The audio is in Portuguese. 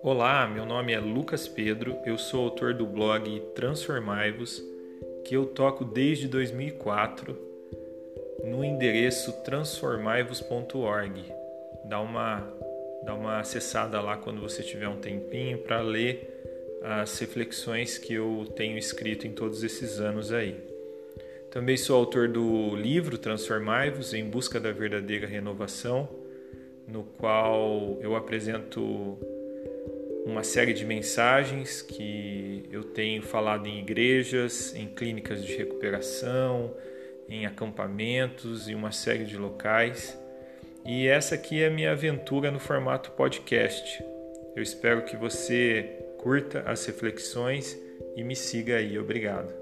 Olá, meu nome é Lucas Pedro, eu sou autor do blog Transformai-vos, que eu toco desde 2004 no endereço transformaivos.org. Dá uma, dá uma acessada lá quando você tiver um tempinho para ler as reflexões que eu tenho escrito em todos esses anos aí. Também sou autor do livro Transformai-vos em Busca da Verdadeira Renovação, no qual eu apresento uma série de mensagens que eu tenho falado em igrejas, em clínicas de recuperação, em acampamentos e uma série de locais. E essa aqui é a minha aventura no formato podcast. Eu espero que você curta as reflexões e me siga aí. Obrigado.